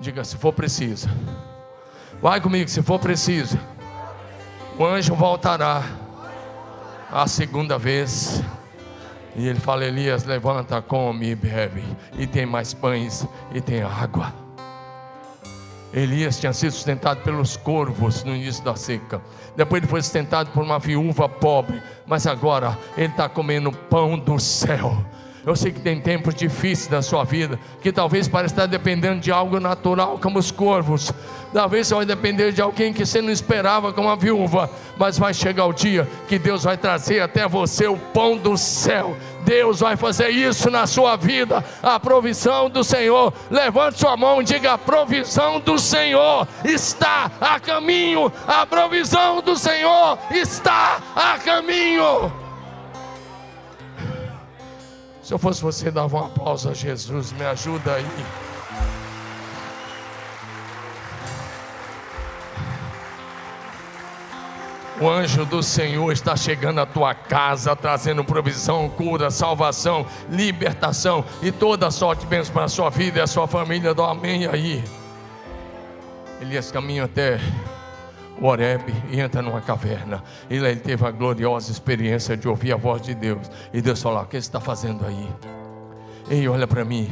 Diga se for preciso. Vai comigo, se for preciso. O anjo voltará a segunda vez. E ele fala: Elias, levanta, come e bebe. E tem mais pães e tem água. Elias tinha sido sustentado pelos corvos no início da seca. Depois ele foi sustentado por uma viúva pobre. Mas agora ele está comendo pão do céu. Eu sei que tem tempos difíceis na sua vida, que talvez pareça estar dependendo de algo natural, como os corvos. Talvez você vai depender de alguém que você não esperava, como a viúva. Mas vai chegar o dia que Deus vai trazer até você o pão do céu. Deus vai fazer isso na sua vida, a provisão do Senhor. Levante sua mão e diga: a provisão do Senhor está a caminho. A provisão do Senhor está a caminho. Se eu fosse você, dava um aplauso a Jesus, me ajuda aí. O anjo do Senhor está chegando à tua casa, trazendo provisão, cura, salvação, libertação e toda sorte de bênçãos para a sua vida e a sua família. Do amém aí. Elias caminha até o Horeb e entra numa caverna. E lá ele teve a gloriosa experiência de ouvir a voz de Deus. E Deus falou: O que você está fazendo aí? Ei, olha para mim.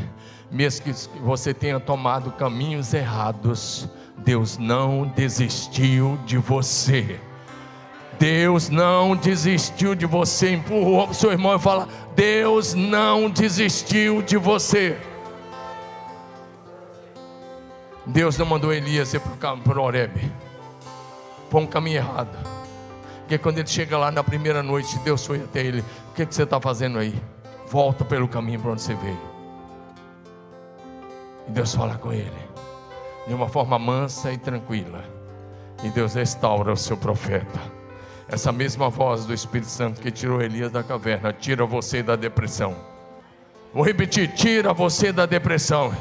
Mesmo que você tenha tomado caminhos errados, Deus não desistiu de você. Deus não desistiu de você. Empurra o seu irmão e fala: Deus não desistiu de você. Deus não mandou Elias ir para o Horeb foi um caminho errado. Porque quando ele chega lá na primeira noite, Deus foi até ele: O que, que você está fazendo aí? Volta pelo caminho para onde você veio. E Deus fala com ele, de uma forma mansa e tranquila. E Deus restaura o seu profeta. Essa mesma voz do Espírito Santo que tirou Elias da caverna, tira você da depressão. Vou repetir: tira você da depressão,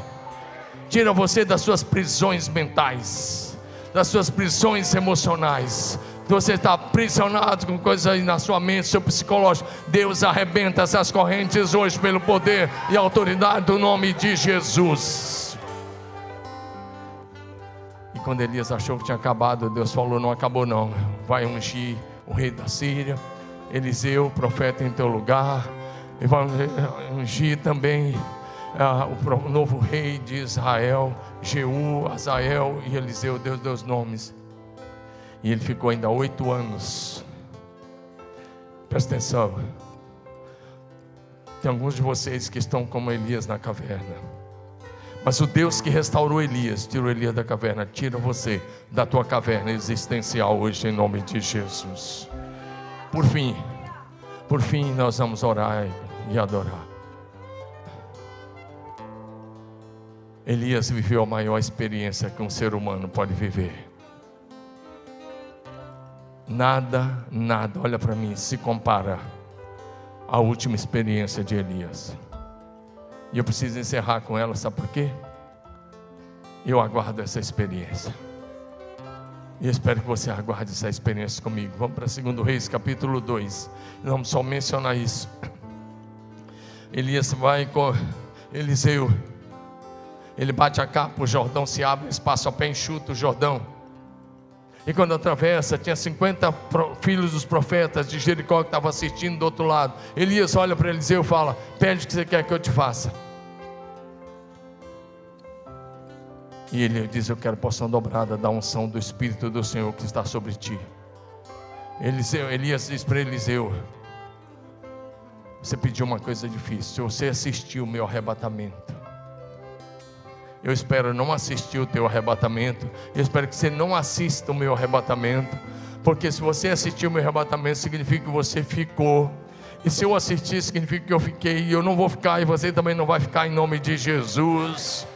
tira você das suas prisões mentais das suas prisões emocionais. Você está aprisionado com coisas aí na sua mente, seu psicológico, Deus arrebenta essas correntes hoje pelo poder e autoridade do nome de Jesus. E quando Elias achou que tinha acabado, Deus falou: Não acabou, não. Vai ungir o rei da Síria, Eliseu, profeta em teu lugar, e vai ungir também ah, o novo rei de Israel, Jeú, Azael e Eliseu, Deus deu os nomes. E ele ficou ainda oito anos. Presta atenção. Tem alguns de vocês que estão como Elias na caverna. Mas o Deus que restaurou Elias, tirou Elias da caverna, tira você da tua caverna existencial hoje em nome de Jesus. Por fim, por fim nós vamos orar e adorar. Elias viveu a maior experiência que um ser humano pode viver. Nada, nada, olha para mim, se compara à última experiência de Elias. E eu preciso encerrar com ela, sabe por quê? Eu aguardo essa experiência. E espero que você aguarde essa experiência comigo. Vamos para 2 Reis, capítulo 2. Vamos só mencionar isso. Elias vai com Eliseu ele bate a capa, o Jordão se abre, espaço a pé enxuto o Jordão. E quando atravessa, tinha 50 filhos dos profetas de Jericó que estavam assistindo do outro lado. Elias olha para Eliseu e fala: Pede o que você quer que eu te faça. E ele diz: Eu quero porção dobrada da unção do Espírito do Senhor que está sobre ti. Eliseu, Elias diz para Eliseu: Você pediu uma coisa difícil. Você assistiu o meu arrebatamento. Eu espero não assistir o teu arrebatamento. Eu espero que você não assista o meu arrebatamento. Porque se você assistir o meu arrebatamento, significa que você ficou. E se eu assistir, significa que eu fiquei. E eu não vou ficar, e você também não vai ficar, em nome de Jesus.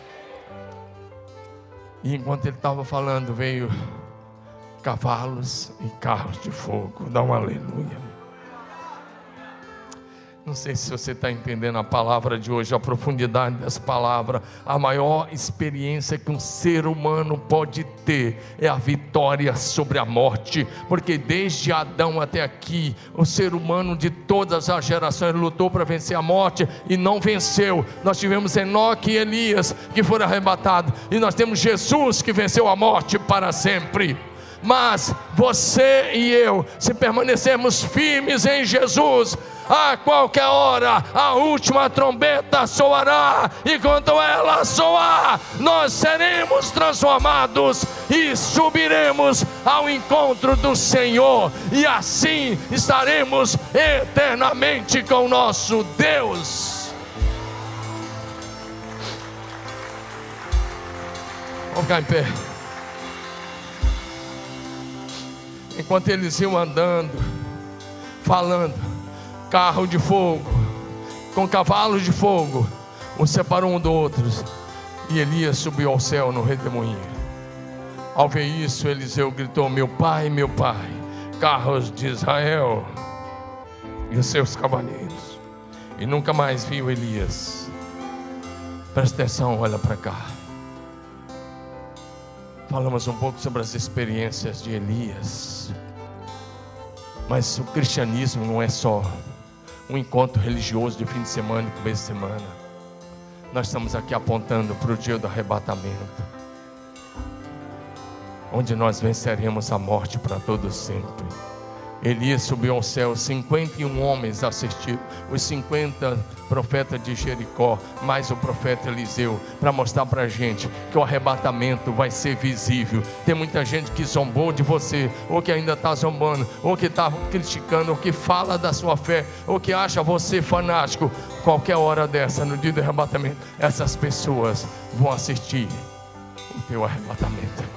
E enquanto ele estava falando, veio cavalos e carros de fogo. Dá um aleluia. Não sei se você está entendendo a palavra de hoje, a profundidade dessa palavra. A maior experiência que um ser humano pode ter é a vitória sobre a morte, porque desde Adão até aqui, o ser humano de todas as gerações lutou para vencer a morte e não venceu. Nós tivemos Enoque e Elias que foram arrebatados, e nós temos Jesus que venceu a morte para sempre mas você e eu, se permanecermos firmes em Jesus, a qualquer hora a última trombeta soará, e quando ela soar, nós seremos transformados e subiremos ao encontro do Senhor, e assim estaremos eternamente com nosso Deus. Vamos ficar em pé. Enquanto eles iam andando, falando, carro de fogo, com cavalos de fogo, um separou um do outro, e Elias subiu ao céu no redemoinho. Ao ver isso, Eliseu gritou: Meu pai, meu pai, carros de Israel e os seus cavaleiros. E nunca mais viu Elias. Presta atenção, olha para cá. Falamos um pouco sobre as experiências de Elias. Mas o cristianismo não é só um encontro religioso de fim de semana e começo de semana. Nós estamos aqui apontando para o dia do arrebatamento, onde nós venceremos a morte para todo sempre. Elias subiu ao céu, 51 homens assistiram, os 50 profetas de Jericó, mais o profeta Eliseu, para mostrar para a gente que o arrebatamento vai ser visível. Tem muita gente que zombou de você, ou que ainda está zombando, ou que está criticando, ou que fala da sua fé, ou que acha você fanático. Qualquer hora dessa, no dia do arrebatamento, essas pessoas vão assistir o teu arrebatamento.